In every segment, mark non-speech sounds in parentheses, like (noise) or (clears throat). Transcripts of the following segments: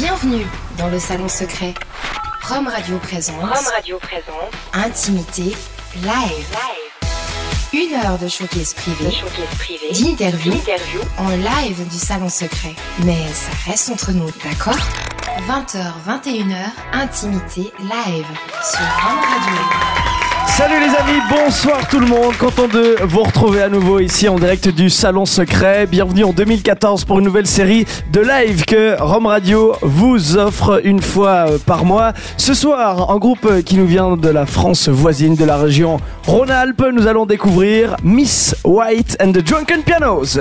Bienvenue dans le salon secret. Rome Radio présente. Rome Radio présente. Intimité live. Une heure de showcase privé. D'interview. En live du salon secret. Mais ça reste entre nous, d'accord? 20h, 21h, Intimité live sur Rome Radio. Salut les amis, bonsoir tout le monde, content de vous retrouver à nouveau ici en direct du Salon Secret. Bienvenue en 2014 pour une nouvelle série de live que Rome Radio vous offre une fois euh, par mois. Ce soir, un groupe qui nous vient de la France voisine, de la région Rhône-Alpes, nous allons découvrir Miss White and the Drunken Pianos.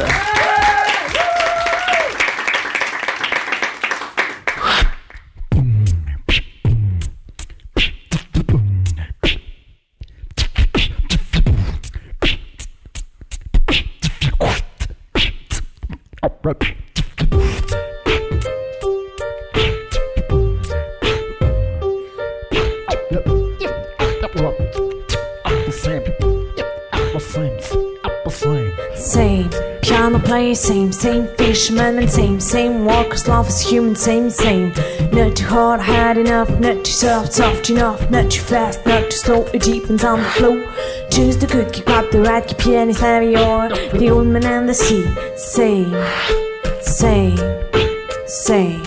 Same piano player, same, same fisherman, and same, same walkers, love is human, same, same. Not too hard, hard enough, not too soft, soft enough, not too fast, not too slow, it deepens on the flow. Choose the good, keep up the right, keep pianist heavy or the old man and the sea. Same, same, same,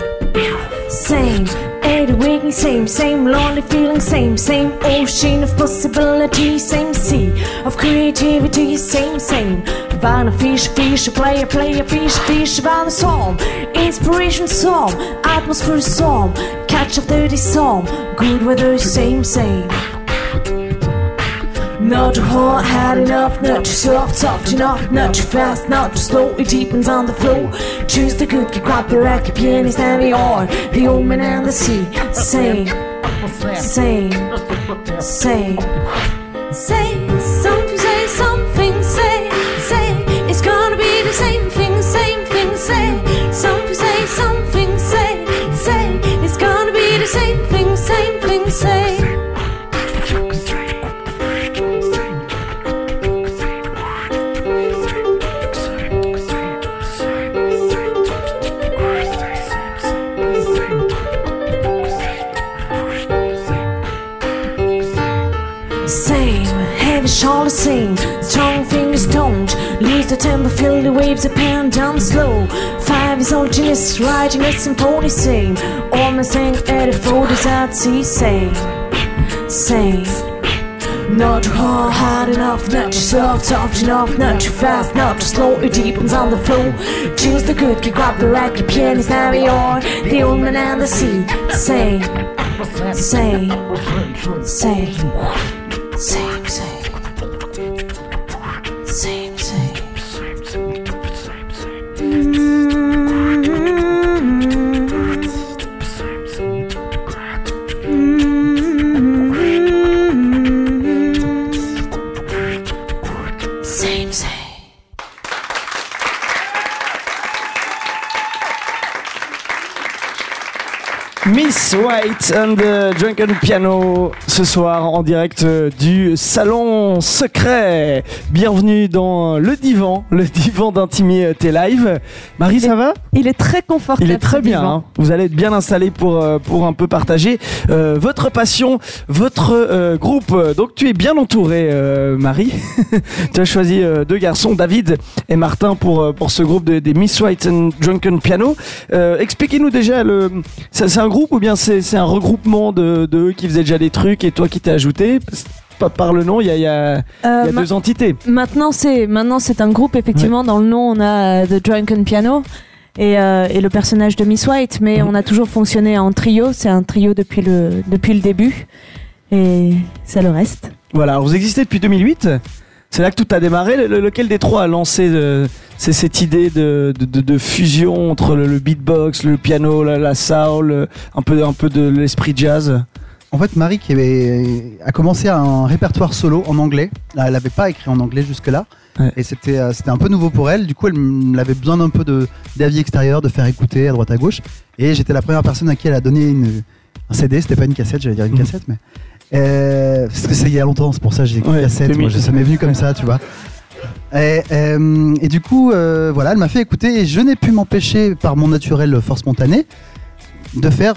same. Every waking, same, same lonely feeling, same, same ocean of possibility, same sea of creativity, same, same. Havana fish, fish, a player, player, fish, fish, Havana song inspiration song, atmosphere song, catch of dirty song good weather, same, same. Not too hard, hard enough, not too soft, soft enough, not too fast, not too slow, it deepens on the flow. Choose the you grab the rack, pianist, heavy or the old man and the sea. Same, same, same, say shoulder same, strong fingers don't lose the tempo, feel the waves that pound down slow. Five is old genius, writing a symphony same. All my saying at the photos at sea, same, same. Not too hard, hard enough, not too soft, soft enough, not too fast, not too slow, it deepens on the flow. Choose the good, you grab the right, your pianist, now you're the old man and the sea. Same, same. Same, White and the Drunken Piano ce soir en direct euh, du salon secret. Bienvenue dans le divan, (laughs) le divan d'intimité live. Marie, ça va? Il est très confortable. Il est très bien. hein. Vous allez être bien installé pour euh, pour un peu partager euh, votre passion, votre euh, groupe. Donc tu es bien entouré, euh, Marie. (laughs) tu as choisi euh, deux garçons, David et Martin, pour euh, pour ce groupe de- des Miss White and Drunken Piano. Euh, Expliquez-nous déjà le. C'est un groupe ou bien c'est c'est un regroupement de de eux qui faisaient déjà des trucs et toi qui t'es ajouté Pas par le nom, il y a il y a, il y Euh, a deux entités. Maintenant, c'est maintenant c'est un groupe effectivement. Dans le nom, on a euh, The Drunken Piano et, euh, et le personnage de Miss White, mais on a toujours fonctionné en trio. C'est un trio depuis le depuis le début et ça le reste. Voilà, vous existez depuis 2008. C'est là que tout a démarré. Le- le- lequel des trois a lancé euh, c'est cette idée de, de, de- de fusion entre le, le beatbox, le piano, la, la soul, euh, un peu, un peu de l'esprit jazz? En fait, Marie qui avait, a commencé un répertoire solo en anglais. Elle n'avait pas écrit en anglais jusque-là. Ouais. Et c'était euh, c'était un peu nouveau pour elle. Du coup, elle avait besoin d'un peu de- d'avis extérieur, de faire écouter à droite à gauche. Et j'étais la première personne à qui elle a donné une, un CD. C'était pas une cassette, j'allais dire une Mhm. cassette, mais. Euh, parce que c'est il y a longtemps, c'est pour ça que j'ai dit Ouais, cassette. Moi, 2000. ça m'est venu comme ça, tu vois. Et, euh, et du coup, euh, voilà, elle m'a fait écouter et je n'ai pu m'empêcher par mon naturel force spontanée de faire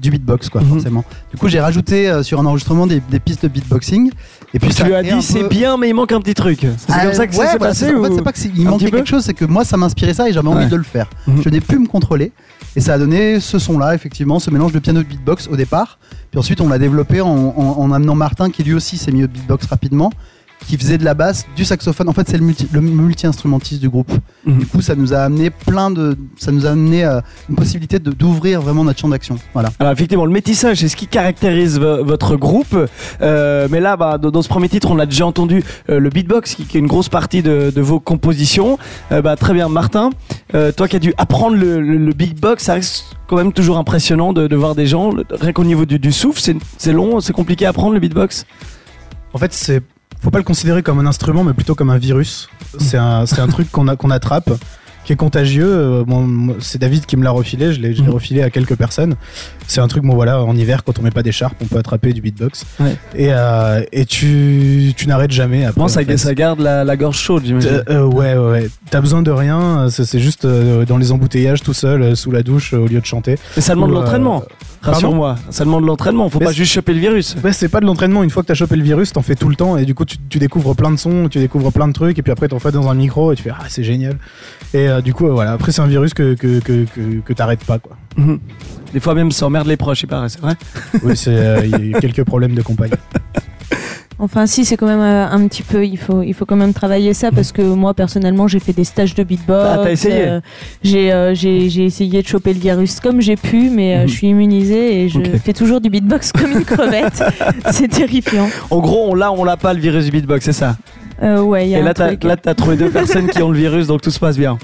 du beatbox quoi Mhm. forcément. Du coup j'ai rajouté sur un enregistrement des, des pistes de beatboxing et puis Tu ça lui as dit c'est bien, mais il manque un petit truc. C'est comme ça que ça ouais, s'est voilà, passé c'est- En fait, ou- c'est pas que il manquait quelque chose, c'est que moi ça m'inspirait ça et j'avais envie Ouais. de le faire. Mhm. Je n'ai pu me contrôler et ça a donné ce son-là, effectivement, ce mélange de piano de beatbox au départ. Puis ensuite on l'a développé en, en- en amenant Martin qui lui aussi s'est mis au beatbox rapidement, qui faisait de la basse, du saxophone. En fait c'est le multi- le multi-instrumentiste du groupe. Mhm. Du coup ça nous a amené plein de, ça nous a amené euh, une possibilité de- d'ouvrir vraiment notre champ d'action. Voilà. Alors effectivement, le métissage, c'est ce qui caractérise vo- votre groupe. Euh, mais là, bah, dans, ce premier titre, on a déjà entendu euh, le beatbox, qui, qui est une grosse partie de, de vos compositions. Euh, bah, très bien, Martin. euh, toi qui as dû apprendre le, le- le beatbox, ça reste quand même toujours impressionnant de, de voir des gens. Rien qu'au niveau du, du souffle, c'est- c'est long, c'est compliqué à apprendre le beatbox? En fait, c'est faut pas le considérer comme un instrument, mais plutôt comme un virus. C'est un, truc qu'on attrape, qui est contagieux. Euh, bon, c'est David qui me l'a refilé. Je l'ai Mhm. refilé à quelques personnes. C'est un truc, bon voilà, en hiver, quand on met pas d'écharpe, on peut attraper du beatbox. Ouais. Et, euh, et tu, tu n'arrêtes jamais. Après, Bon, ça, en fait. ça garde la, la gorge chaude, j'imagine. Euh, euh, ouais, ouais, ouais. T'as besoin de rien. C'est juste dans les embouteillages, tout seul, sous la douche, au lieu de chanter. Mais ça demande de l'entraînement. Rassure-moi, ça demande de l'entraînement. Faut Mais pas juste choper le virus. Ouais, c'est pas de l'entraînement. Une fois que t'as chopé le virus, t'en fais tout le temps et du coup, tu, tu découvres plein de sons, tu découvres plein de trucs et puis après, t'en fais dans un micro et tu fais ah c'est génial. Et euh, du coup, euh, voilà. Après, c'est un virus que que que que, que t'arrêtes pas quoi. Mhm. Des fois même, ça emmerde les proches, il paraît, c'est vrai. (laughs) Oui, c'est euh, il y a eu quelques problèmes de compagne. Enfin, si, c'est quand même euh, un petit peu. Il faut, il faut quand même travailler ça parce que moi, personnellement, j'ai fait des stages de beatbox. Ah, t'as essayé euh, j'ai, euh, j'ai, j'ai essayé de choper le virus comme j'ai pu, mais euh, Mhm. je suis immunisée et je Ok. fais toujours du beatbox comme une crevette. (laughs) c'est terrifiant. En gros, on l'a, on l'a pas le virus du beatbox, c'est ça? Euh, ouais, il y a Et un là, t'as, truc. là, t'as trouvé deux personnes qui ont le virus, donc tout se passe bien.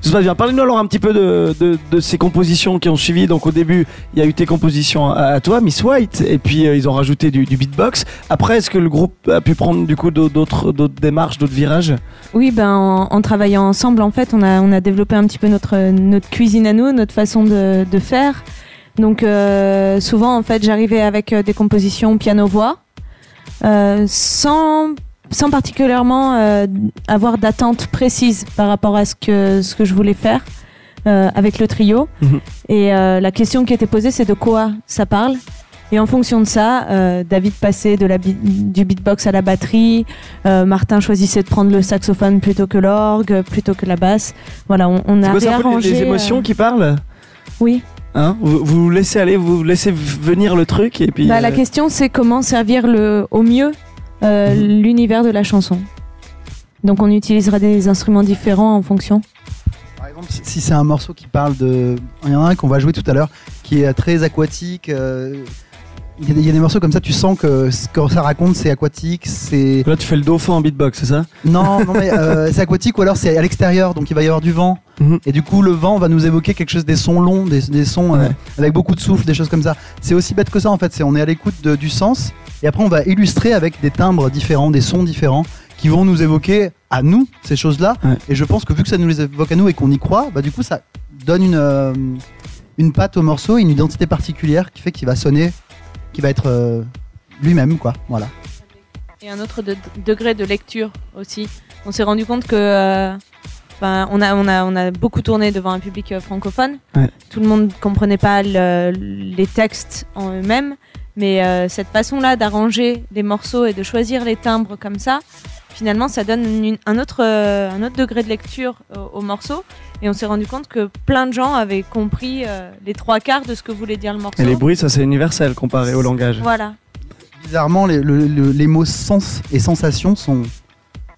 Tout se passe bien. Parlez-nous alors un petit peu de, de, de ces compositions qui ont suivi. Donc au début, il y a eu tes compositions à, à toi, Miss White, et puis euh, ils ont rajouté du, du beatbox. Après, est-ce que le groupe a pu prendre du coup d'autres, d'autres démarches, d'autres virages? Oui, ben, en, en travaillant ensemble, en fait, on a, on a développé un petit peu notre, notre cuisine à nous, notre façon de, de faire. Donc, euh, souvent, en fait, j'arrivais avec des compositions piano-voix, euh, sans, sans particulièrement euh, avoir d'attente précise par rapport à ce que, ce que je voulais faire euh, avec le trio. Mhm. Et euh, la question qui était posée, c'est de quoi ça parle et en fonction de ça, David passait de la bi- du beatbox à la batterie, Martin choisissait de prendre le saxophone plutôt que l'orgue, plutôt que la basse. Voilà, on, a quoi, c'est les, réarrangé. émotions qui parlent? Oui. hein? Vous, vous laissez aller, vous laissez venir le truc, et puis. Bah, La question, c'est comment servir le, au mieux euh, l'univers de la chanson. Donc on utilisera des instruments différents en fonction. Par exemple, si- c'est un morceau qui parle de. Il y en a un qu'on va jouer tout à l'heure qui est très aquatique. euh, Il y, a des- il y a des morceaux comme ça, tu sens que ce que ça raconte, c'est aquatique, c'est. Là, tu fais le dauphin en beatbox, c'est ça? Non, non, mais euh, c'est aquatique ou alors c'est à l'extérieur, donc il va y avoir du vent. Mhm. Et du coup, le vent va nous évoquer quelque chose des sons longs, des, des sons euh, avec beaucoup de souffle, des choses comme ça. C'est aussi bête que ça en fait. C'est on est à l'écoute du sens et après on va illustrer avec des timbres différents, des sons différents qui vont nous évoquer à nous ces choses-là. Ouais. Et je pense que vu que ça nous les évoque à nous et qu'on y croit, bah du coup ça donne une euh, une patte au morceau, une identité particulière qui fait qu'il va sonner, qui va être euh, lui-même quoi. Voilà. Et un autre de- degré de lecture aussi. On s'est rendu compte que. euh, ben, on, a, on, a, on a beaucoup tourné devant un public euh, francophone. Ouais. Tout le monde ne comprenait pas le- les textes en eux-mêmes. Mais euh, cette façon-là d'arranger les morceaux et de choisir les timbres comme ça, finalement, ça donne une- un, autre, euh, un autre degré de lecture au, au morceau. Et on s'est rendu compte que plein de gens avaient compris euh, les trois quarts de ce que voulait dire le morceau. Et les bruits, ça c'est universel comparé au langage. Voilà. bizarrement, les, le- le- les mots sens et sensation sont.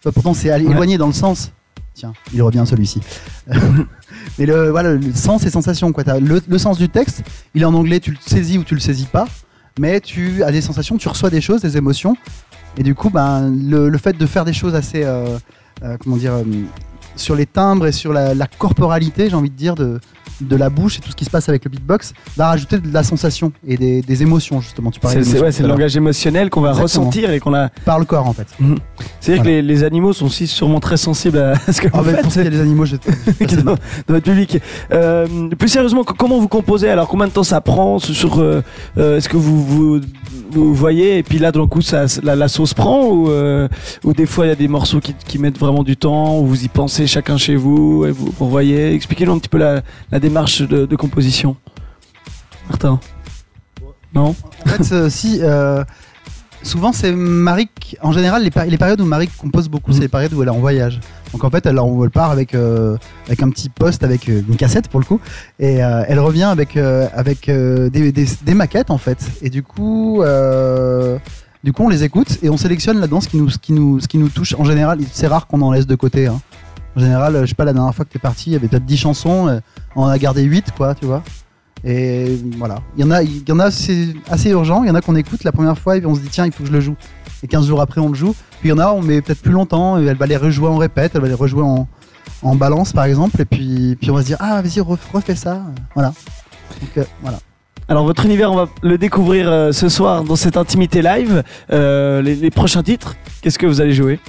Bah, pourtant, c'est Ouais. éloigné dans le sens. Tiens, il revient celui-ci. (laughs) Mais le, voilà, le sens et sensation. Quoi. Le, le sens du texte, il est en anglais, tu le saisis ou tu le saisis pas. Mais tu as des sensations, tu reçois des choses, des émotions. Et du coup, ben, le, fait de faire des choses assez. euh, euh, comment dire. euh, sur les timbres et sur la, la corporalité, j'ai envie de dire, de, de la bouche et tout ce qui se passe avec le beatbox, va rajouter de la sensation et des, des émotions, justement. Tu parlais C'est, ouais, le langage émotionnel qu'on va Exactement. ressentir et qu'on a. par le corps en fait. C'est-à-dire Voilà. que les, les animaux sont aussi sûrement très sensibles à (laughs) ce que Ah vous bah, faites. pour ça, il y a les animaux, je (laughs) dans, dans votre public. Euh, plus sérieusement, co- comment vous composez? Alors, combien de temps ça prend? Sur euh, euh, Est-ce que vous, vous vous voyez et puis là, d'un coup, ça, la, la sauce prend ou, euh, ou des fois il y a des morceaux qui, qui mettent vraiment du temps? Ou vous y pensez chacun chez vous et vous, vous voyez? Expliquez-nous un petit peu la, la démarche de, de composition Martin Non En fait, euh, si. euh, souvent, c'est Marie. qui- En général, les, les périodes où Marie compose beaucoup, Mhm. c'est les périodes où elle est en voyage. Donc en fait, elle, elle part avec, euh, avec un petit poste, avec euh, une cassette pour le coup, et euh, elle revient avec, euh, avec euh, des, des- des maquettes en fait. Et du coup, euh, du coup, on les écoute et on sélectionne là-dedans ce qui nous, ce qui nous, ce qui nous touche. En général, c'est rare qu'on en laisse de côté. hein. En général, je sais pas, la dernière fois que t'es parti, il y avait peut-être 10 chansons, euh, on a gardé 8 quoi, tu vois. Et voilà. Il y en a, il y en a c'est assez urgent. Il y en a qu'on écoute la première fois et puis on se dit tiens, il faut que je le joue. Et 15 jours après, on le joue. Puis il y en a, on met peut-être plus longtemps. Et elle va les rejouer en répète, elle va les rejouer en, balance par exemple. Et puis, puis on va se dire ah, vas-y, ref- refais ça. Euh, voilà. Alors votre univers, on va le découvrir euh, ce soir dans cette intimité live. Les prochains titres, qu'est-ce que vous allez jouer?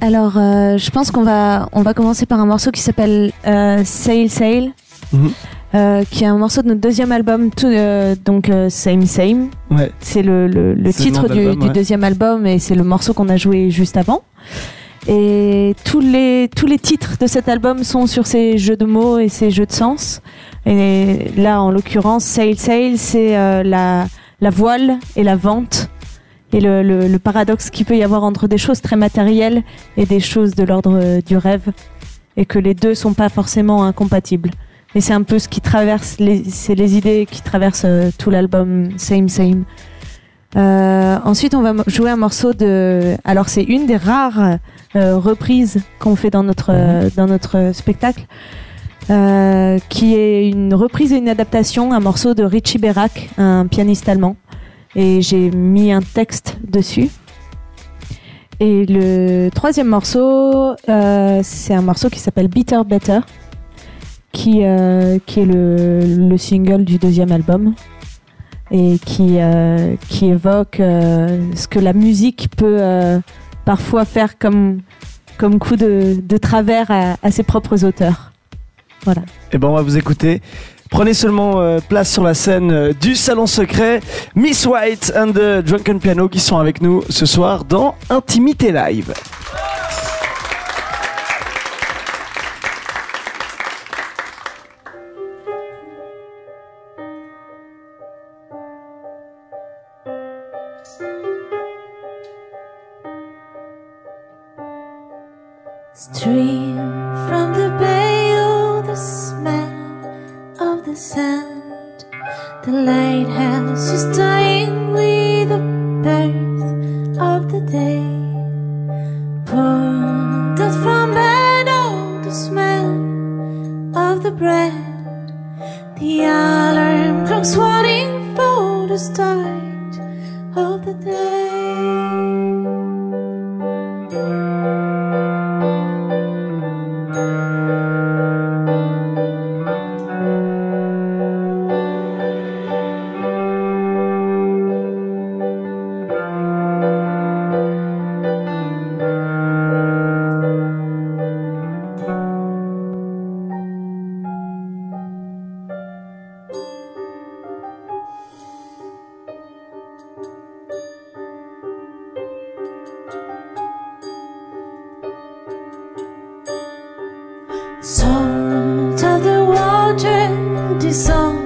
Alors, euh, je pense qu'on va, on va commencer par un morceau qui s'appelle euh, Sail Sail, Mhm. euh, qui est un morceau de notre deuxième album, tout, euh, donc Same Same. Ouais. C'est le, le- le C'est le titre du, du deuxième album et c'est le morceau qu'on a joué juste avant. Et tous les, tous les titres de cet album sont sur ces jeux de mots et ces jeux de sens. Et là, en l'occurrence, Sail Sail, c'est la, la voile et la vente. Et le, le- le paradoxe qu'il peut y avoir entre des choses très matérielles et des choses de l'ordre euh, du rêve. Et que les deux sont pas forcément incompatibles. Et c'est un peu ce qui traverse, les, c'est les idées qui traversent euh, tout l'album Same Same. Euh, ensuite, on va jouer un morceau de. Alors, c'est une des rares euh, reprises qu'on fait dans notre, euh, dans notre spectacle, euh, qui est une reprise et une adaptation, un morceau de Richie Berak, un pianiste allemand. Et j'ai mis un texte dessus. Et le troisième morceau, euh, c'est un morceau qui s'appelle Bitter Better, qui, euh, qui est le, le single du deuxième album et qui, euh, qui évoque ce que la musique peut parfois faire comme, comme coup de, de travers à, à ses propres auteurs. Voilà. Eh ben on va vous écouter. Prenez seulement euh, place sur la scène euh, du salon secret. Miss White and the Drunken Piano qui sont avec nous ce soir dans Intimité Live. Stream sand. The lighthouse is dying with the birth of the day. Pulled out from bed, oh, the smell of the bread. The alarm clock's warning for the start of the day. children descend.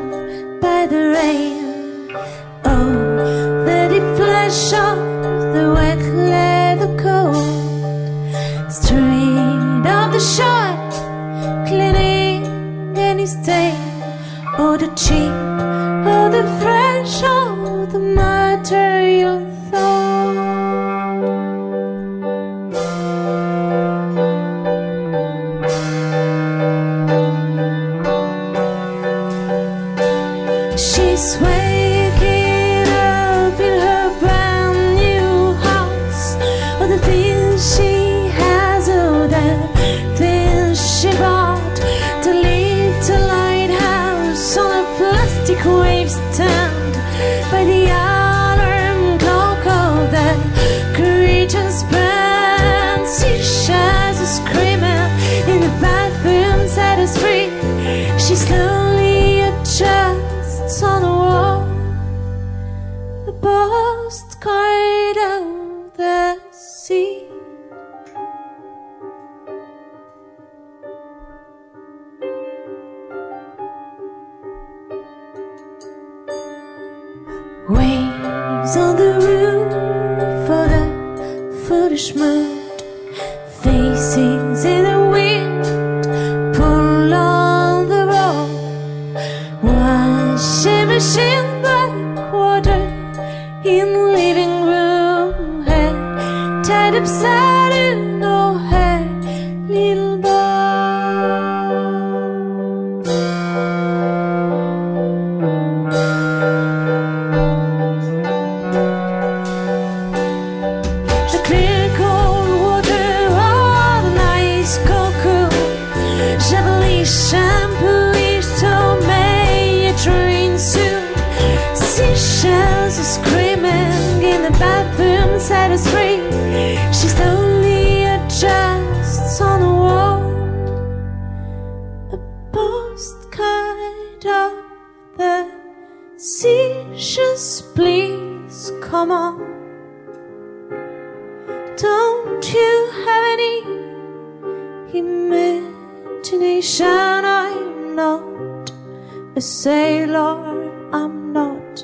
a sailor, I'm not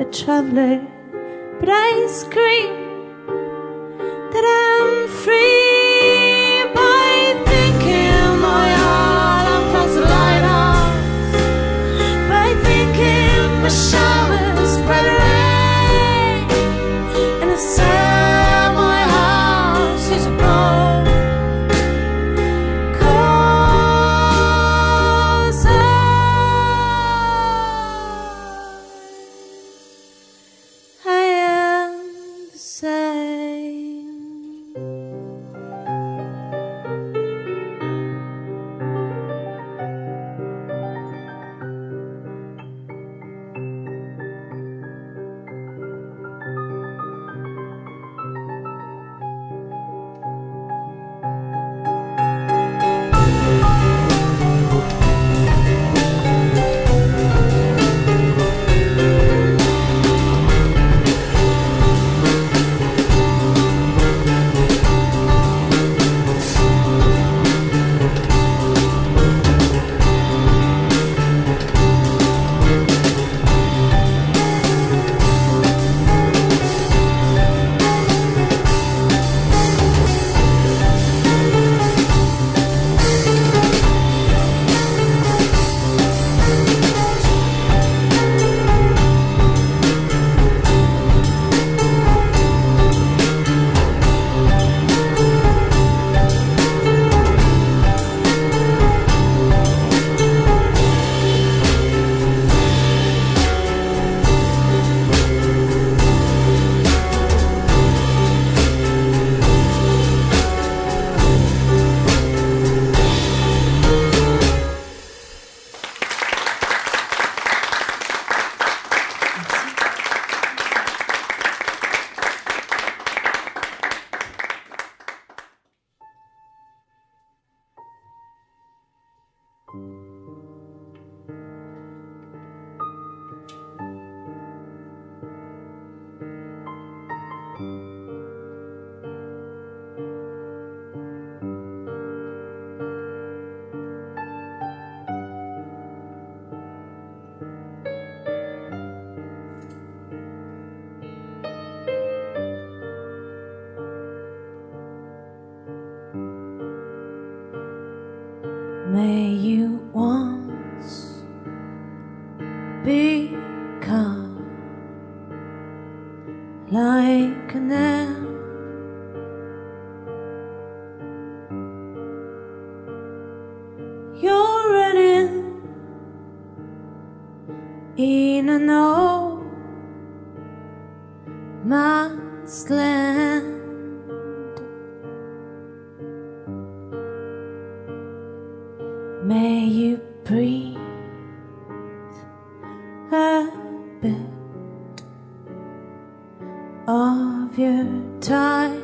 a traveler, but I scream that I'm free. May you breathe a bit of your time.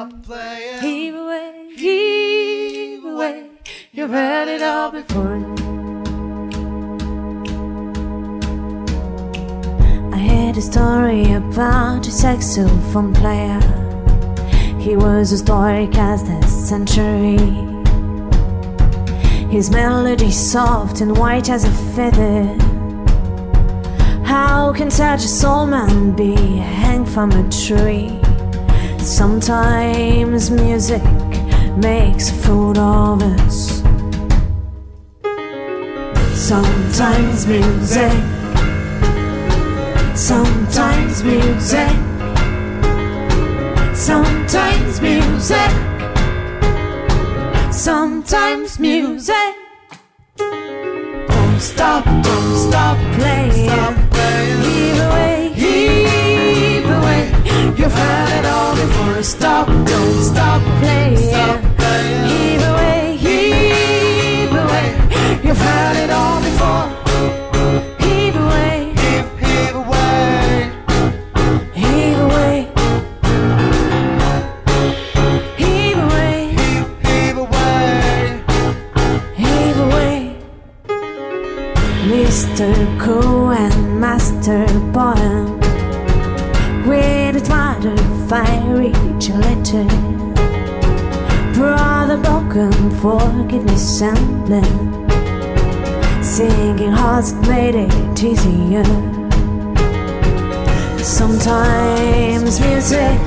Stop playing. Heave away, heave away. You've heard it all before. I heard a story about a saxophone player. He was historic as the century. His melody soft and white as a feather. How can such a soul man be hanged from a tree? Sometimes music makes a fool of us. Sometimes music. Sometimes music. Sometimes music. Sometimes music. Don't stop, don't stop playing. Stop You've heard it all before. Stop, don't stop playing. Stop playing. Heave away, heave away. You've heard it all forgiveness and blame. Singing hearts made it easier. Sometimes music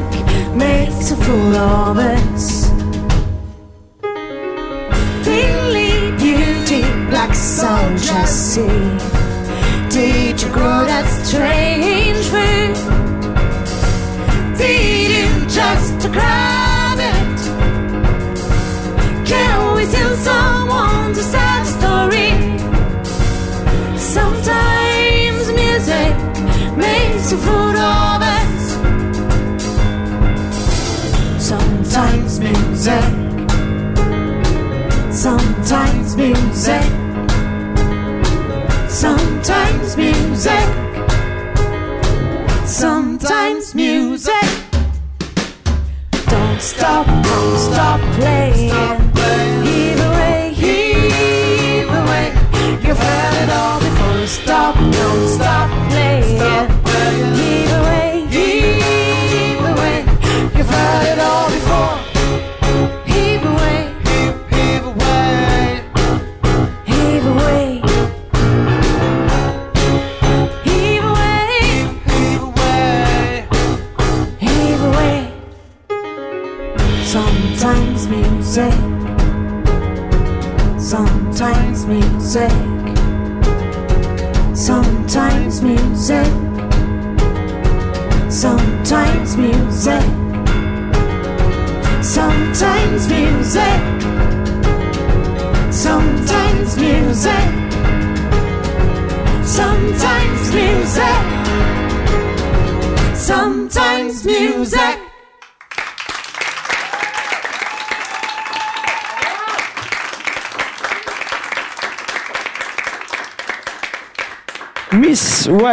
makes a fool of us. Billy Beauty, Black Soldier, see. Did you grow that strange fruit? Did you just grab it? To sad story? Sometimes music makes a fool of us. Sometimes music. Sometimes music. Sometimes music.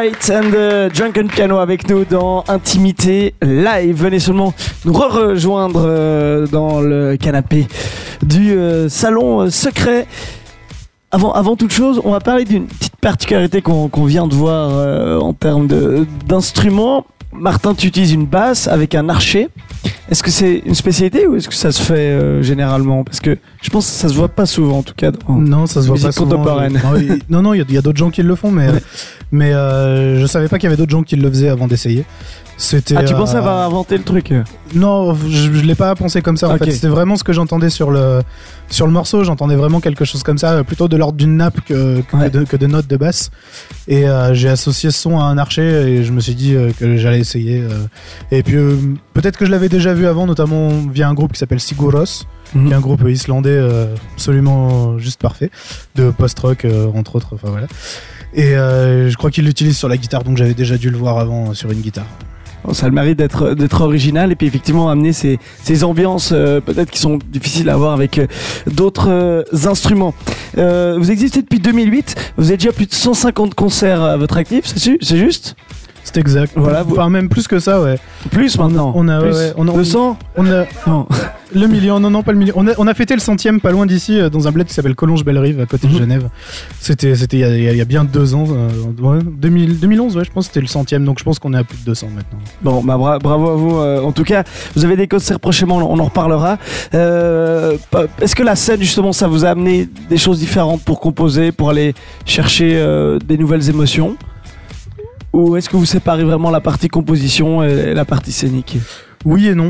And the Drunken Piano avec nous dans Intimité Live. Venez seulement nous re-rejoindre euh, dans le canapé du euh, salon euh, secret. Avant, avant toute chose, on va parler d'une petite particularité qu'on vient de voir en termes d'instruments. Martin, tu utilises une basse avec un archet. Est-ce que c'est une spécialité ou est-ce que ça se fait euh, généralement? Parce que je pense que ça se voit pas souvent en tout cas. dans- Non, ça se voit pas souvent. Non, Non, il y a- d'autres gens qui le font, mais, Ouais. (laughs) mais euh, je savais pas qu'il y avait d'autres gens qui le faisaient avant d'essayer. C'était. Ah, tu euh, pensais avoir inventé le truc Non, je, je l'ai pas pensé comme ça. En fait, c'était vraiment ce que j'entendais sur le sur le morceau. J'entendais vraiment quelque chose comme ça, euh, plutôt de l'ordre d'une nappe que, que, Ouais. de, que de notes de basse. Et euh, j'ai associé ce son à un archer et je me suis dit euh, que j'allais essayer. euh. Et puis euh, peut-être que je l'avais déjà vu avant, notamment via un groupe qui s'appelle Siguros, Mhm. qui est un groupe islandais euh, absolument juste parfait, de post-rock euh, entre autres. Enfin voilà. Et euh, je crois qu'il l'utilise sur la guitare, donc j'avais déjà dû le voir avant euh, sur une guitare. Ça a le mérite d'être d'être original et puis effectivement amener ces, ces ambiances euh, peut-être qui sont difficiles à avoir avec euh, d'autres euh, instruments. Euh, vous existez depuis 2008, vous avez déjà plus de 150 concerts à votre actif, c'est c'est juste? C'est exact. Voilà, vous- Enfin, même plus que ça, ouais. Plus maintenant on a- Plus ouais, on a- 200 On a (laughs) Non. le million, non, non, pas le million. On a, on a fêté le centième pas loin d'ici, euh, dans un bled qui s'appelle Collonges-Bellerive, à côté Mhm. de Genève. C'était c'était il y, a- y y bien deux ans. euh, ouais, 2000 2011, ouais, je pense que c'était le centième, donc je pense qu'on est à plus de 200 maintenant. Bon, bah bra- bravo à vous. euh, en tout cas, vous avez des concerts prochainement, on en reparlera. Euh, Est-ce que la scène, justement, ça vous a amené des choses différentes pour composer, pour aller chercher des nouvelles émotions? Ou est-ce que vous séparez vraiment la partie composition et la partie scénique Oui et non.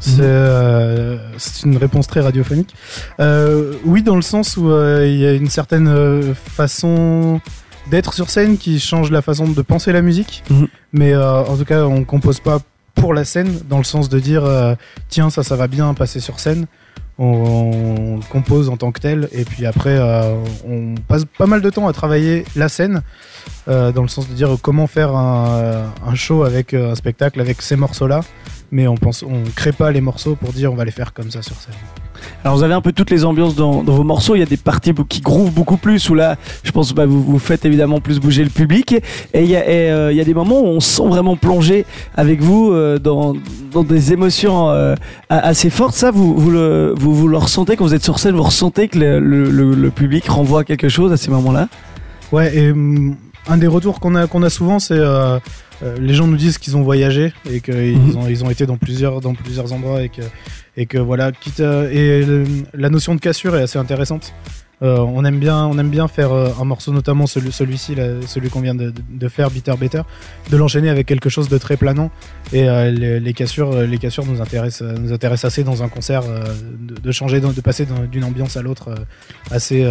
C'est Mhm. euh, une réponse très radiophonique. Euh, oui, dans le sens où euh, il y a une certaine façon d'être sur scène qui change la façon de penser la musique. Mhm. Mais en tout cas, on compose pas pour la scène, dans le sens de dire tiens, ça, ça va bien passer sur scène. On, compose en tant que tel, et puis après, euh, on passe pas mal de temps à travailler la scène, euh, dans le sens de dire comment faire un, un show avec euh, un spectacle avec ces morceaux-là mais on pense on crée pas les morceaux pour dire on va les faire comme ça sur scène. Alors vous avez un peu toutes les ambiances dans, vos morceaux. Il y a des parties qui groovent beaucoup plus où là, je pense, bah, vous, vous faites évidemment plus bouger le public. Et il y, a- euh, des moments où on se sent vraiment plongé avec vous euh, dans, des émotions euh, assez fortes. Ça, vous, vous, le, vous, le ressentez quand vous êtes sur scène. Vous ressentez que le- le public renvoie quelque chose à ces moments-là? Ouais et hum, un des retours qu'on a qu'on a souvent c'est euh, les gens nous disent qu'ils ont voyagé et qu'ils Mhm. ont ils ont été dans plusieurs dans plusieurs endroits et que et que voilà quitte à- et le- la notion de cassure est assez intéressante. Euh, on aime bien on aime bien faire euh, un morceau notamment celui celui-ci là, celui qu'on vient de, de faire Bitter Better de l'enchaîner avec quelque chose de très planant et euh, les, les cassures les cassures nous intéressent nous intéressent assez dans un concert de, de changer de passer d'une ambiance à l'autre assez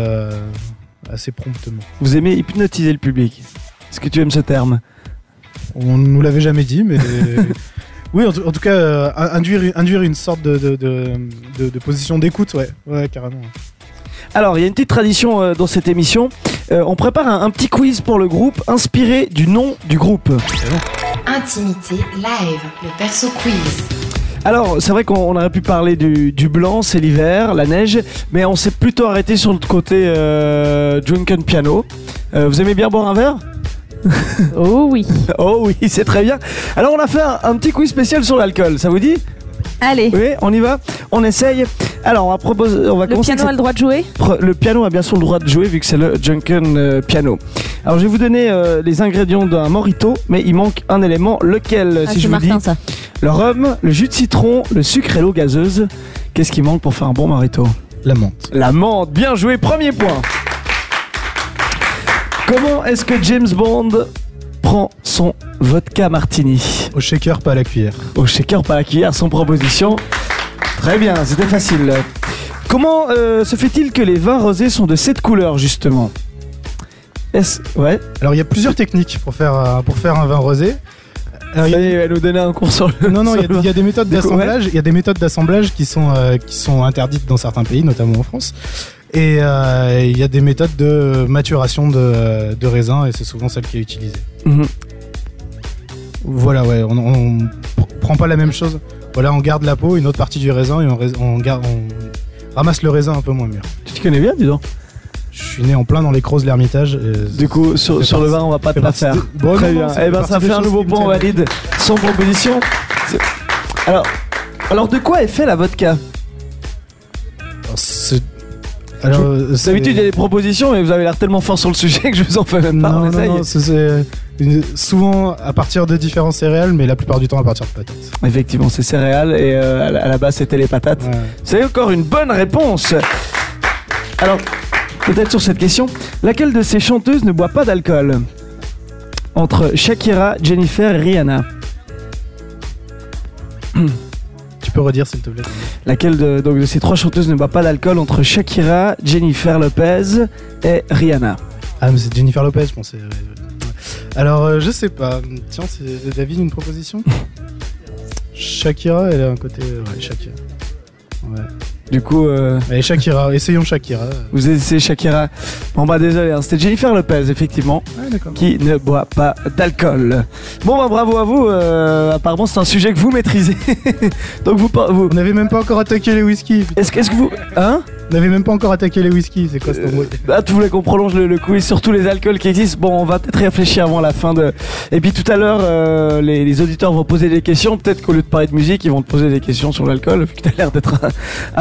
assez promptement. Vous aimez hypnotiser le public? Est-ce que tu aimes ce terme? On nous l'avait jamais dit, mais (laughs) oui, en, tout- en tout cas, euh, induire, induire une sorte de, de, de, de- de position d'écoute, ouais, ouais, carrément. Alors, il y a une petite tradition euh, dans cette émission. Euh, on prépare un, un petit quiz pour le groupe inspiré du nom du groupe. Intimité live, le perso quiz. Alors, c'est vrai qu'on on aurait pu parler du, du blanc, c'est l'hiver, la neige, mais on s'est plutôt arrêté sur notre côté euh, drunken piano. Euh, vous aimez bien boire un verre? (laughs) Oh oui. Oh oui, (laughs) c'est très bien. Alors, on a fait un, un petit quiz spécial sur l'alcool, ça vous dit? Allez. Oui, on y va On essaye. Alors, on va, proposer, on va Le piano a le droit de jouer? Le piano a bien sûr le droit de jouer vu que c'est le drunken euh, piano. Alors, je vais vous donner euh, les ingrédients d'un morito, mais il manque un élément, lequel, Ah, si je vous dis? Martin ça. Le rhum, le jus de citron, le sucre et l'eau gazeuse. Qu'est-ce qui manque pour faire un bon marito La menthe. La menthe, bien joué, premier point. Comment est-ce que James Bond prend son vodka martini Au shaker, pas à la cuillère. Au shaker, pas à la cuillère, sans proposition. Très bien, c'était facile. Comment euh, se fait-il que les vins rosés sont de cette couleur, justement? Est-ce... Ouais, Alors, il y a plusieurs techniques pour faire, euh, pour faire un vin rosé. Alors, ça y est, elle nous donnait un cours sur le... non, non, il y a- y, des méthodes d'assemblage. Il y a des méthodes d'assemblage qui sont euh, qui sont interdites dans certains pays, notamment en France. Et euh, il y a des méthodes de maturation de, de raisin, et c'est souvent celle qui est utilisée. Mhm. Voilà, ouais, on, on pr- prend pas la même chose. Voilà, on garde la peau, une autre partie du raisin, et on, rais- on, garde, on ramasse le raisin un peu moins mûr. Tu te connais bien, dis donc. Je suis né en plein dans les crozes de l'Ermitage. Du coup, sur, le vin, on va pas te la faire. de- Bon, Très bien. non, Eh ben, ça fait un nouveau qui me point, on tiennent. valide. Sans proposition. Alors, alors, de quoi est fait la vodka? Alors, c'est- D'habitude, il y a des propositions, mais vous avez l'air tellement fort sur le sujet (laughs) que je vous en fais même pas. Non, on non, non, c'est- une- souvent à partir de différents céréales, mais la plupart du temps à partir de patates. Effectivement, c'est céréales et euh, à la- à la base c'était les patates. Ouais. C'est encore une bonne réponse. Alors, peut-être sur cette question, laquelle de ces chanteuses ne boit pas d'alcool? Entre Shakira, Jennifer et Rihanna. (clears throat) Peux redire s'il te plaît. Laquelle de, donc, de ces trois chanteuses ne boit pas d'alcool entre Shakira, Jennifer Lopez et Rihanna Ah, mais c'est Jennifer Lopez, je pensais. Alors, euh, je sais pas. Tiens, c'est David une proposition (laughs) Shakira, elle a un côté. Ouais, Shakira. Ouais. Du coup, euh, Allez, Shakira, essayons Shakira. vous essayez Shakira. Bon bah désolé, hein, c'était Jennifer Lopez effectivement. Qui ne boit pas d'alcool. Bon bah bravo à vous, euh, apparemment c'est un sujet que vous maîtrisez. (laughs) Donc vous, vous On n'avait même pas encore attaqué les whisky. est-ce que vous... Hein? On n'avait même pas encore attaqué les whisky. C'est quoi ce mot Ah, tu voulais qu'on prolonge le, le quiz sur tous les alcools qui existent Bon, on va peut-être réfléchir avant la fin de... Et puis tout à l'heure, euh, les, les auditeurs vont poser des questions. Peut-être qu'au lieu de parler de musique, ils vont te poser des questions sur l'alcool, vu que tu as l'air d'être un,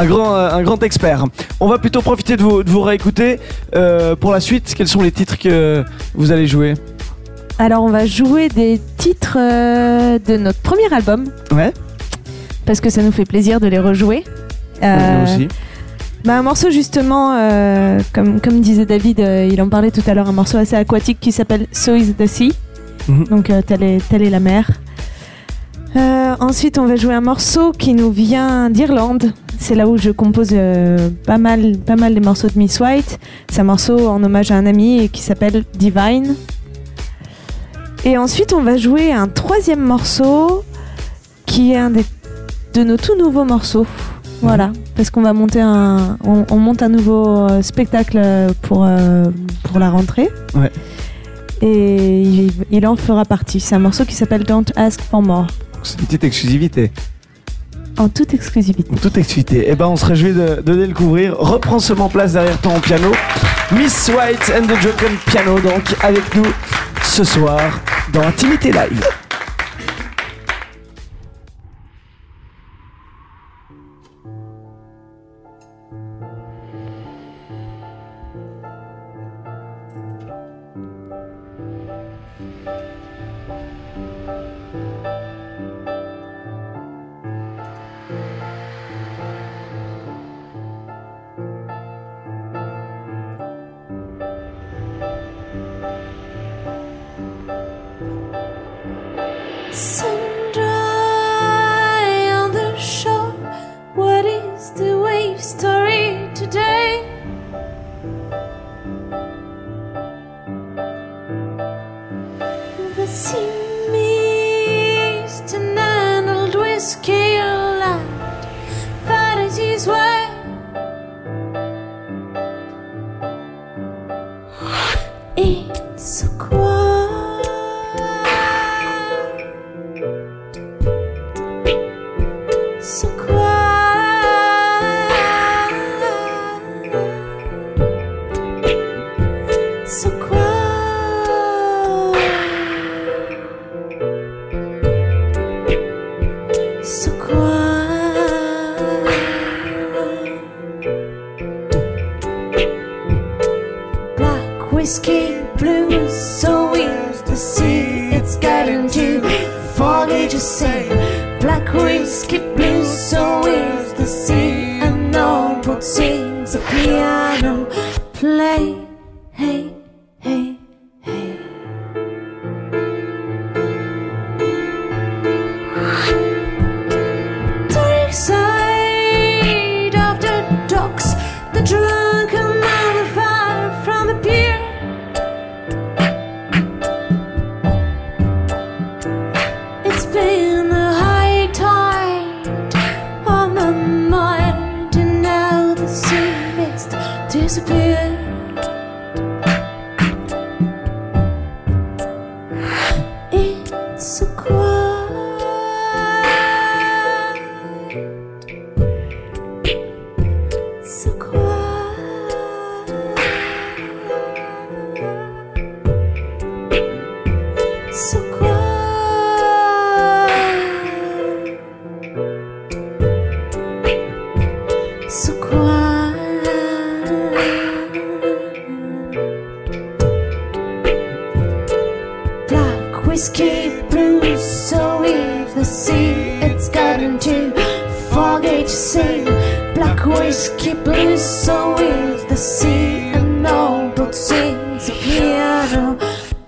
un grand, euh, un grand expert. On va plutôt profiter de vous, de vous réécouter. Euh, pour la suite, quels sont les titres que vous allez jouer? Alors, on va jouer des titres euh, de notre premier album Ouais, parce que ça nous fait plaisir de les rejouer. nous Euh, aussi. Bah, un morceau justement, euh, comme, comme disait David, euh, il en parlait tout à l'heure, un morceau assez aquatique qui s'appelle So is the Sea. Mhm. Donc euh, telle, est, telle est la mer. Ensuite, on va jouer un morceau qui nous vient d'Irlande. C'est là où je compose pas, mal, pas mal des morceaux de Miss White. C'est un morceau en hommage à un ami qui s'appelle Divine. Et ensuite, on va jouer un troisième morceau qui est un des, de nos tout nouveaux morceaux. Voilà, parce qu'on va monter un, on, on monte un nouveau euh, spectacle euh, pour, euh, pour la rentrée. Ouais. Et il, il en fera partie. C'est un morceau qui s'appelle Don't Ask for More, C'est une petite exclusivité. en toute exclusivité. En toute exclusivité. Eh ben, on se réjouit de, de le découvrir. Reprends seulement place derrière ton piano. Miss White and the Drunken Piano, donc, avec nous ce soir dans Intimité Live.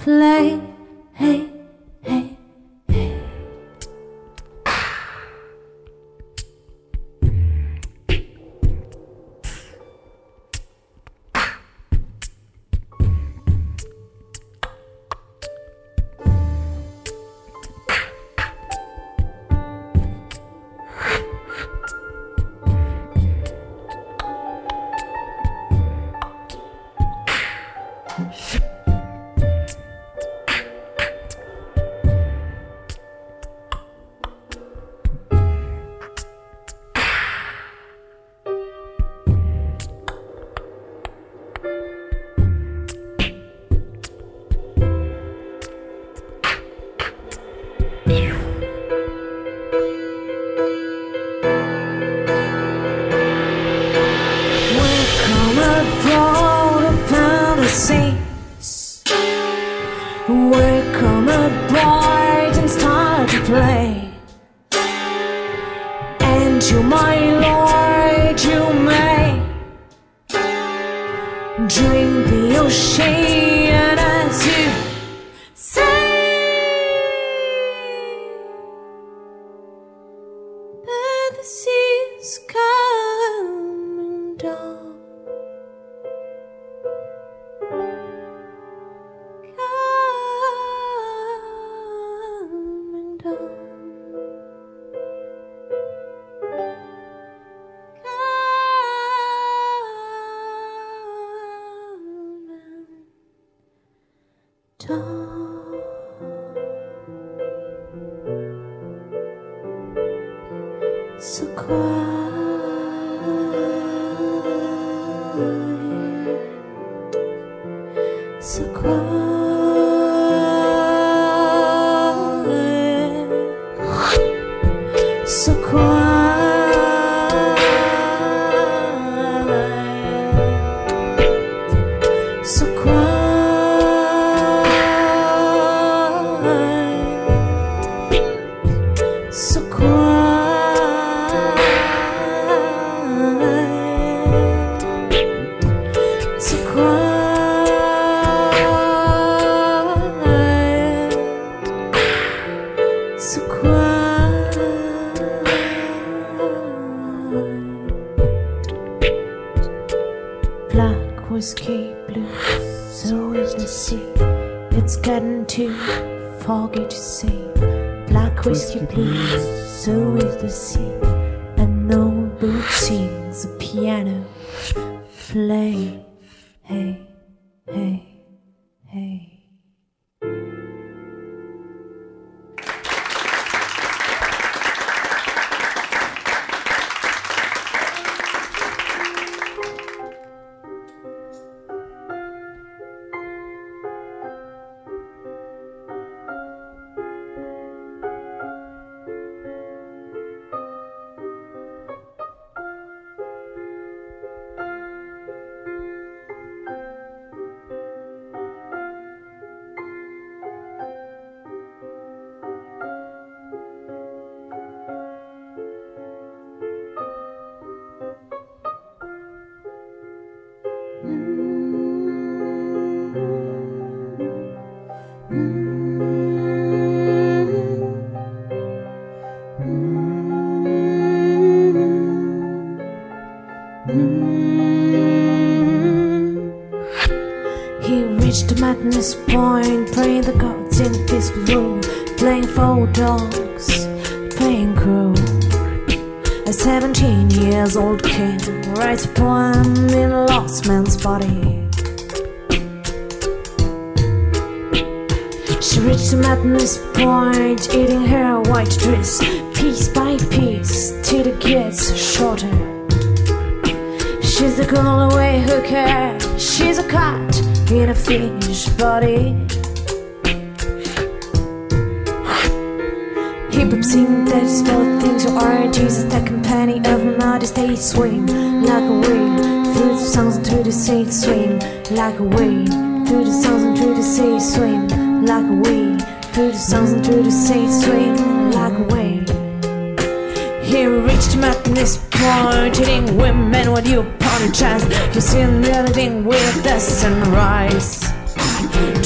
Play. So quiet, Reached madness point, praying the gods in his room, playing for dogs, playing cruel. A 17 years old kid writes a poem in a lost man's body. She reached the madness point, eating her white dress, piece by piece, till it gets shorter. She's the girl away hooker. She's a cat in a fish body. Hip hop scene that is full things you are. Jesus, the company of United States swing like a wave through the songs and through the sea swing like a wave through the songs and through the sea swing like a wave through the songs and through the sea swing like a wave. He reached madness point, hitting women when you apologize. You see living with the sunrise.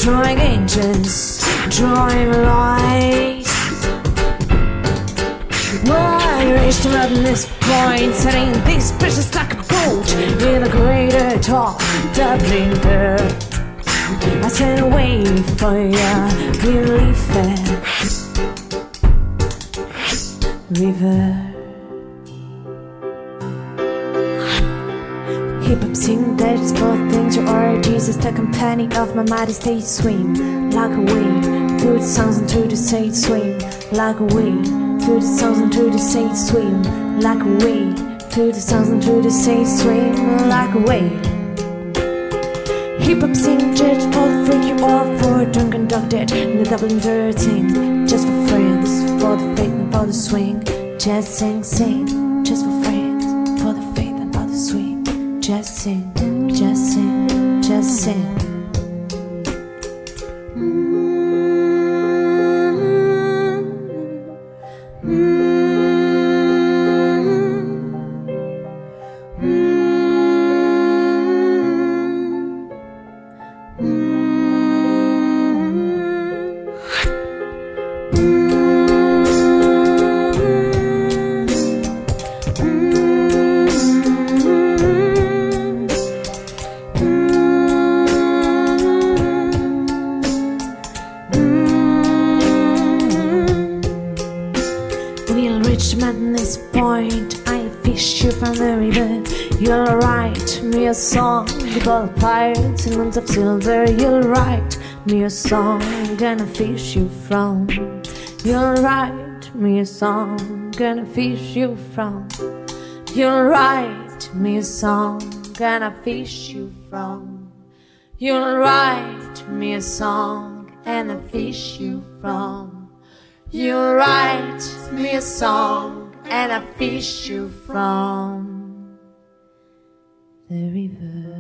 Drawing angels, drawing lies. Why reached madness point, setting these precious like a boat in a greater talk, doubling the I said wait for ya, believe it. River. Hop sing that's both things you are Jesus, the company of my mighty state swim like a wave through the songs and through the state swim like a wave through the songs and through the state swim like a wave through the songs and through the state swim like a wave. Hip hop sing judge for the freak you are for dog dead in the Dublin 13 just for friends for the faith and for the swing just sing sing just for for just sing just sing just sing me a song. Gonna fish you from. You'll write me a song. Gonna fish you from. You'll write me a song. Gonna fish you from. You'll write me a song and I fish you from. You'll write me a song and I fish you from the river.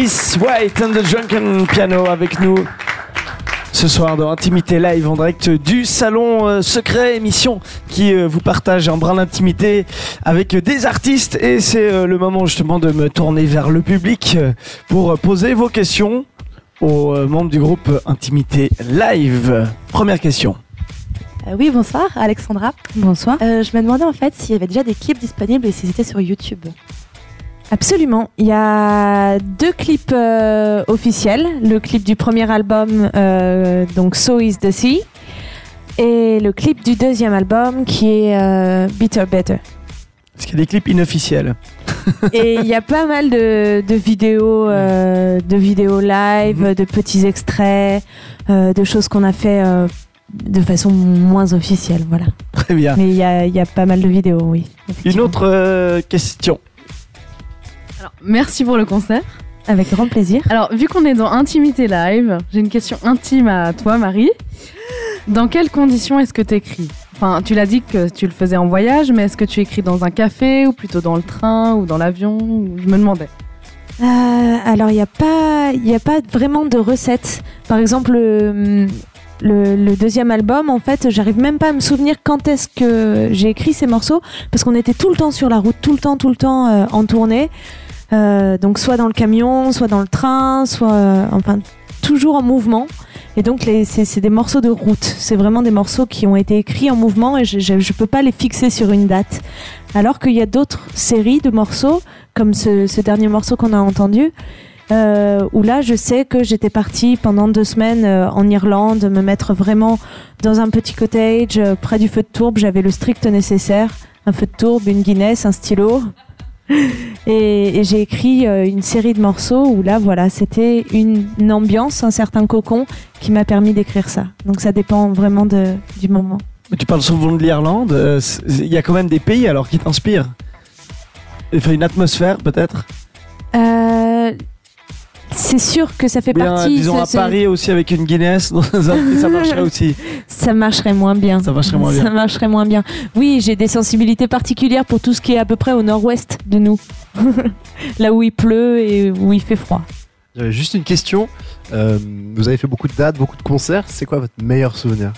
Miss White and the Drunken Piano avec nous ce soir dans Intimité Live en direct du Salon euh, Secret, émission qui euh, vous partage un brin d'intimité avec des artistes et c'est euh, le moment justement de me tourner vers le public pour poser vos questions aux membres du groupe Intimité Live. Première question. Euh, oui, bonsoir, Alexandra. Bonsoir. Euh, je me demandais en fait s'il y avait déjà des clips disponibles et s'ils étaient sur YouTube. Absolument. Il y a deux clips euh, officiels. Le clip du premier album, euh, donc So Is the Sea, et le clip du deuxième album qui est euh, Bitter Better. Est-ce qu'il y a des clips inofficiels (laughs) Et il y a pas mal de, de vidéos, euh, de vidéos live, de petits extraits, de choses qu'on a fait de façon moins officielle, voilà. Très bien. Mais il y a, il y a pas mal de vidéos, oui. Une autre euh, question. Alors, merci pour le concert. Avec grand plaisir. Alors, vu qu'on est dans Intimité Live, j'ai une question intime à toi, Marie. Dans quelles conditions est-ce que tu écris Enfin, tu l'as dit que tu le faisais en voyage, mais est-ce que tu écris dans un café ou plutôt dans le train ou dans l'avion? Je me demandais. Euh, alors, il n'y a, pas- y a pas vraiment de recette. Par exemple, le, le- le deuxième album, en fait, j'arrive même pas à me souvenir quand est-ce que j'ai écrit ces morceaux, parce qu'on était tout le temps sur la route, tout le temps, tout le temps euh, en tournée. Euh, donc, soit dans le camion, soit dans le train, soit. euh, enfin, toujours en mouvement. Et donc, c'est des morceaux de route. C'est vraiment des morceaux qui ont été écrits en mouvement et je ne peux pas les fixer sur une date. Alors qu'il y a d'autres séries de morceaux, comme ce, ce dernier morceau qu'on a entendu, euh, où là, je sais que j'étais partie pendant deux semaines euh, en Irlande, me mettre vraiment dans un petit cottage euh, près du feu de tourbe. J'avais le strict nécessaire, un feu de tourbe, une Guinness, un stylo. Et, et j'ai écrit euh, une série de morceaux où là, voilà, c'était une, une ambiance, un certain cocon qui m'a permis d'écrire ça. Donc ça dépend vraiment de, du moment. Mais Tu parles souvent de l'Irlande. euh, Il y a quand même des pays alors qui t'inspirent. Enfin, une atmosphère peut-être? Euh, c'est sûr que ça fait Bien, partie. disons ce- à ce- Paris aussi avec une Guinness, (laughs) dans un- ça marcherait aussi. Ça marcherait moins bien. Ça marcherait moins bien. Ça marcherait moins bien. Oui, j'ai des sensibilités particulières pour tout ce qui est à peu près au nord-ouest de nous. (laughs) Là où il pleut et où il fait froid. J'avais juste une question. Euh, vous avez fait beaucoup de dates, beaucoup de concerts. C'est quoi votre meilleur souvenir?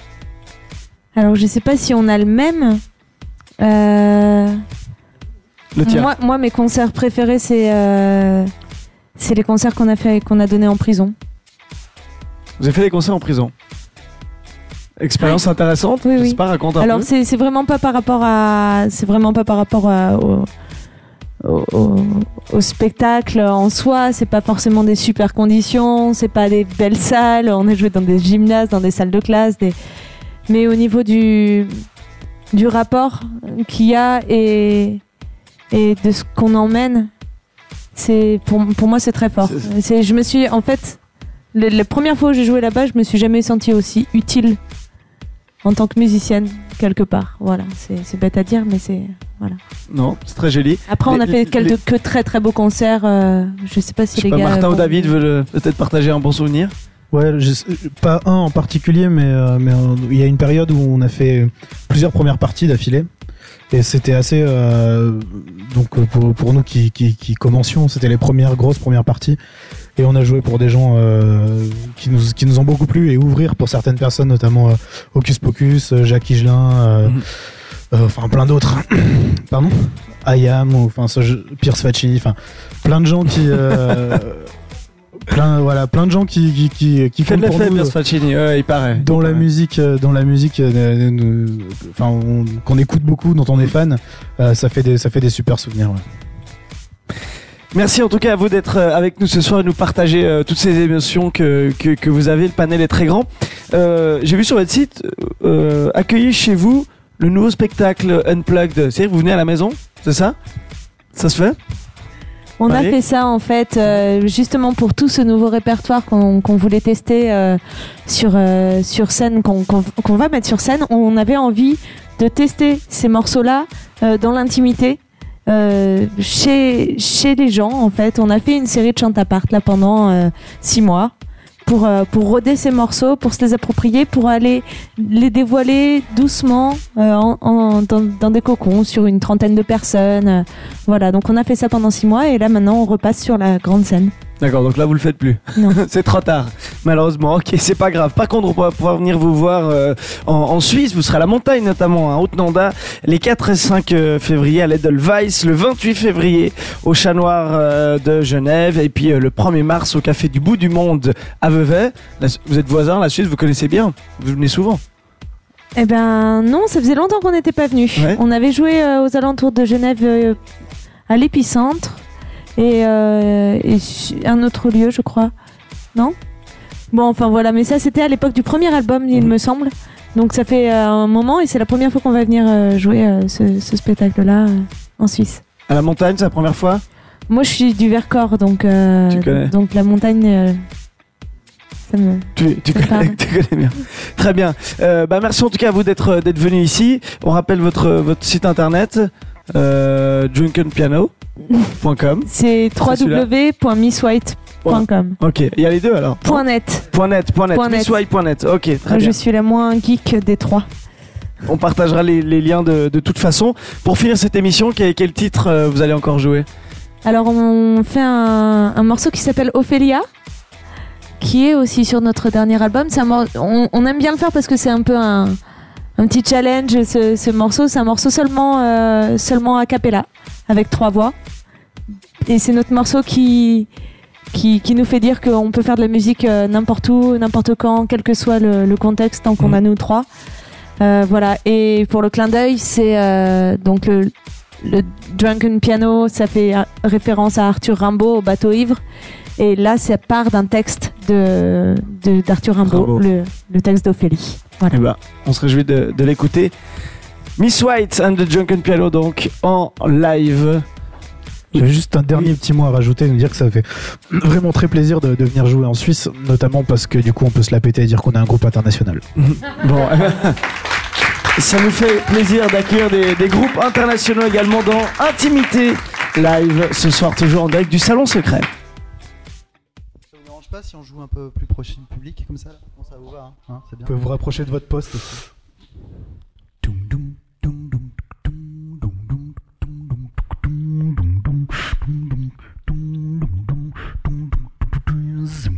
Alors je sais pas si on a le même. Euh, Le tien. Moi, moi, mes concerts préférés, c'est euh, c'est les concerts qu'on a fait, qu'on a donnés en prison. Vous avez fait des concerts en prison. Expérience intéressante. Oui, Je oui. sais pas, raconte un Alors c'est c'est vraiment pas par rapport à c'est vraiment pas par rapport à- au, au, au- au spectacle en soi. C'est pas forcément des super conditions. C'est pas des belles salles. On a joué dans des gymnases, dans des salles de classe. Des... Mais au niveau du du rapport qu'il y a et et de ce qu'on emmène, c'est pour pour moi c'est très fort. C'est- C'est je me suis en fait le- la première fois où j'ai joué là-bas, je me suis jamais sentie aussi utile en tant que musicienne quelque part. Voilà, c'est c'est bête à dire, mais c'est voilà. Non, c'est très joli. Après, on a fait les- quelques que très très beaux concerts. euh, je sais pas si Je sais les pas, gars. Martin ou David veulent euh, peut-être partager un bon souvenir. Ouais, je sais- pas un en particulier, mais euh, mais euh, il y a une période où on a fait plusieurs premières parties d'affilée. Et c'était assez. euh, donc euh, pour, pour nous qui, qui, qui commencions, c'était les premières grosses premières parties. Et on a joué pour des gens euh, qui, nous, qui nous ont beaucoup plu et ouvrir pour certaines personnes, notamment euh, Hocus Pocus, euh, Jacques Higelin, euh, Mhm. euh, enfin plein d'autres. (coughs) Pardon? Ayam, ou enfin Pierce Facci, enfin plein de gens qui. (laughs) plein, voilà, plein de gens qui, qui, qui, fait de nous, Faccini, ouais, il paraît. dans Il la paraît. musique euh, dans la musique euh, euh, enfin on- qu'on écoute beaucoup dont on est fan euh, ça fait des ça fait des super souvenirs ouais. Merci en tout cas à vous d'être avec nous ce soir et nous partager euh, toutes ces émotions que, que, que vous avez. Le panel est très grand. Euh, J'ai vu sur votre site, euh, accueillir chez vous le nouveau spectacle Unplugged. C'est-à-dire que vous venez à la maison, c'est ça? Ça se fait? On a fait ça en fait euh, justement pour tout ce nouveau répertoire qu'on voulait tester euh, sur, euh, sur scène, qu'on va mettre sur scène. On avait envie de tester ces morceaux-là euh, dans l'intimité. euh, chez, chez les gens en fait on a fait une série de chant à part là pendant euh, six mois pour, euh, pour roder ces morceaux, pour se les approprier, pour aller les dévoiler doucement euh, en, en- dans, dans des cocons sur une trentaine de personnes. euh, voilà, donc on a fait ça pendant six mois et là maintenant on repasse sur la grande scène. D'accord, donc là vous le faites plus. Non. (laughs) c'est trop tard, malheureusement. Ok, c'est pas grave. Par contre, on va pouvoir venir vous voir euh, en, en Suisse. Vous serez à la montagne notamment, à Haute-Nanda, les 4 et 5 euh, février à l'Edelweiss, le 28 février au Chat Noir euh, de Genève, et puis euh, le 1er mars au Café du Bout du Monde à Vevey. La- vous êtes voisins, la Suisse, vous connaissez bien. Vous venez souvent. Eh ben non, ça faisait longtemps qu'on n'était pas venu. Ouais. On avait joué aux alentours de Genève à l'épicentre et, euh, et un autre lieu, je crois. Non? Bon, enfin voilà, mais ça c'était à l'époque du premier album, il Mhm. me semble. Donc ça fait euh, un moment et c'est la première fois qu'on va venir euh, jouer ce, ce spectacle-là en Suisse. À la montagne, c'est la première fois? Moi je suis du Vercors, donc, euh, Tu connais. donc la montagne, euh, ça me... Tu, tu Ça connais, parle. (laughs) tu connais bien. Très bien. Euh, bah, merci en tout cas à vous d'être d'être venu ici. On rappelle votre, votre site internet euh, drunkenpiano.com. (laughs) C'est www.misswhite.com. Ok, il y a les deux alors. Point net. Point net, point net, Point net. misswhite.net. Ok, très Moi, bien. je suis la moins geek des trois. On partagera les, les liens de, de toute façon. Pour finir cette émission, quel, quel titre euh, vous allez encore jouer? Alors, on fait un, un morceau qui s'appelle Ophélia, qui est aussi sur notre dernier album. On, on aime bien le faire parce que c'est un peu un, un petit challenge. Ce, ce morceau, c'est un morceau seulement, euh, seulement a cappella, avec trois voix. Et c'est notre morceau qui, qui, qui nous fait dire qu'on peut faire de la musique euh, n'importe où, n'importe quand, quel que soit le, le contexte, tant qu'on a nous trois. Euh, voilà. Et pour le clin d'œil, c'est euh, donc le, le Drunken Piano, ça fait référence à Arthur Rimbaud, au bateau ivre. Et là, ça part d'un texte de, de- d'Arthur Rimbaud, Rimbaud. le, le texte d'Ophélie. Voilà. Eh ben, on se réjouit de, de l'écouter. Miss White and the Drunken Piano, donc en live. J'avais juste un dernier petit mot à rajouter, nous dire que ça fait vraiment très plaisir de, de venir jouer en Suisse, notamment parce que du coup on peut se la péter et dire qu'on est un groupe international. (laughs) Bon, (laughs) ça nous fait plaisir d'accueillir des, des groupes internationaux également dans Intimité Live ce soir, toujours en direct du Salon Secret. Pas si on joue un peu plus proche du public comme ça là Bon, ça vous va, hein Hein, c'est bien. Vous pouvez vous rapprocher de votre poste aussi.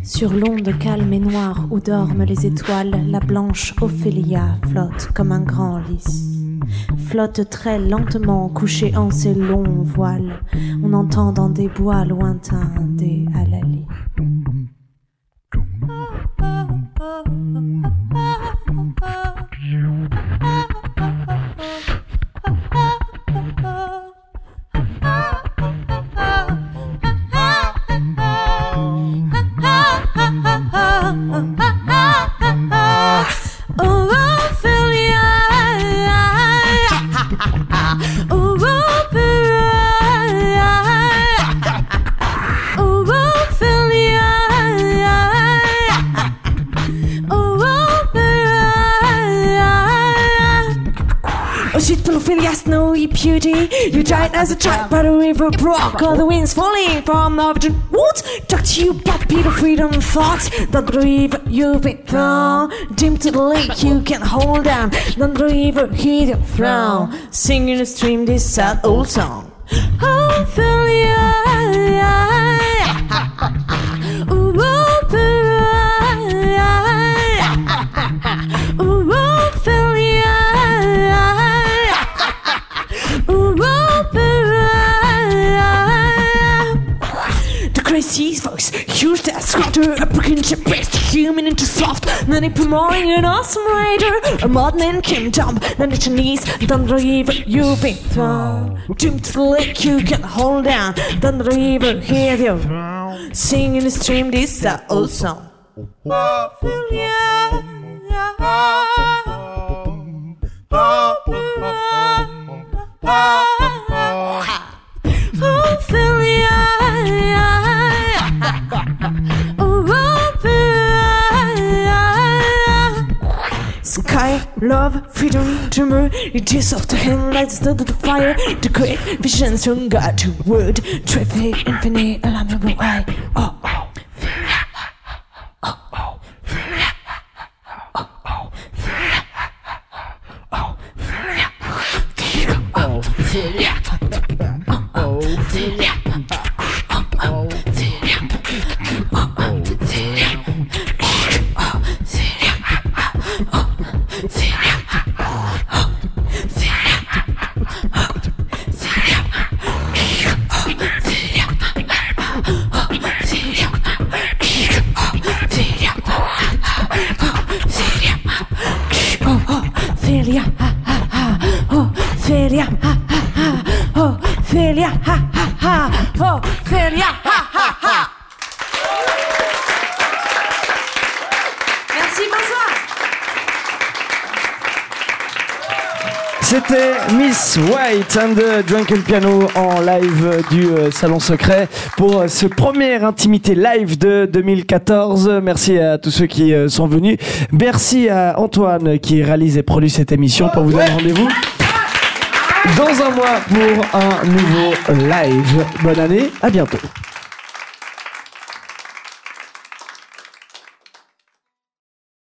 Sur Sur l'onde calme et noire où dorment les étoiles, la blanche Ophélia flotte comme un grand lys. Flotte très lentement, couchée en ses longs voiles. On entend dans des bois lointains des halalis. Died as a child by the river brook. All the winds falling from the virgin woods. Talk to you about Peter freedom thoughts. Don't you've been thrown. Dim to the lake, you can hold down. Don't believe your throne. Sing in the stream this sad old song. Ophelia. Ooh, squatter, a broken best human into soft, then it promoting an awesome writer, a modern kingdom, then the Chinese, then the river you've been thrown. Doomed to the lake you can hold down, then the river hear you. Sing in the stream this that old song. I love freedom to move. It is soft hand like the start of the fire. To create visions from God to wood. Traffic infinite, allow me to I. Oh, oh. Yeah. Ophelia, ha ha ha, oh, Ophelia, ha ha ha, oh, Ophelia, ha ha ha. Merci, bonsoir. C'était Miss White and the Drunken Piano en live du euh, Salon Secret pour euh, ce premier Intimité Live de 2014. Merci à tous ceux qui euh, sont venus. Merci à Antoine qui réalise et produit cette émission pour vous donner rendez-vous dans un mois pour un nouveau live. Bonne année, à bientôt.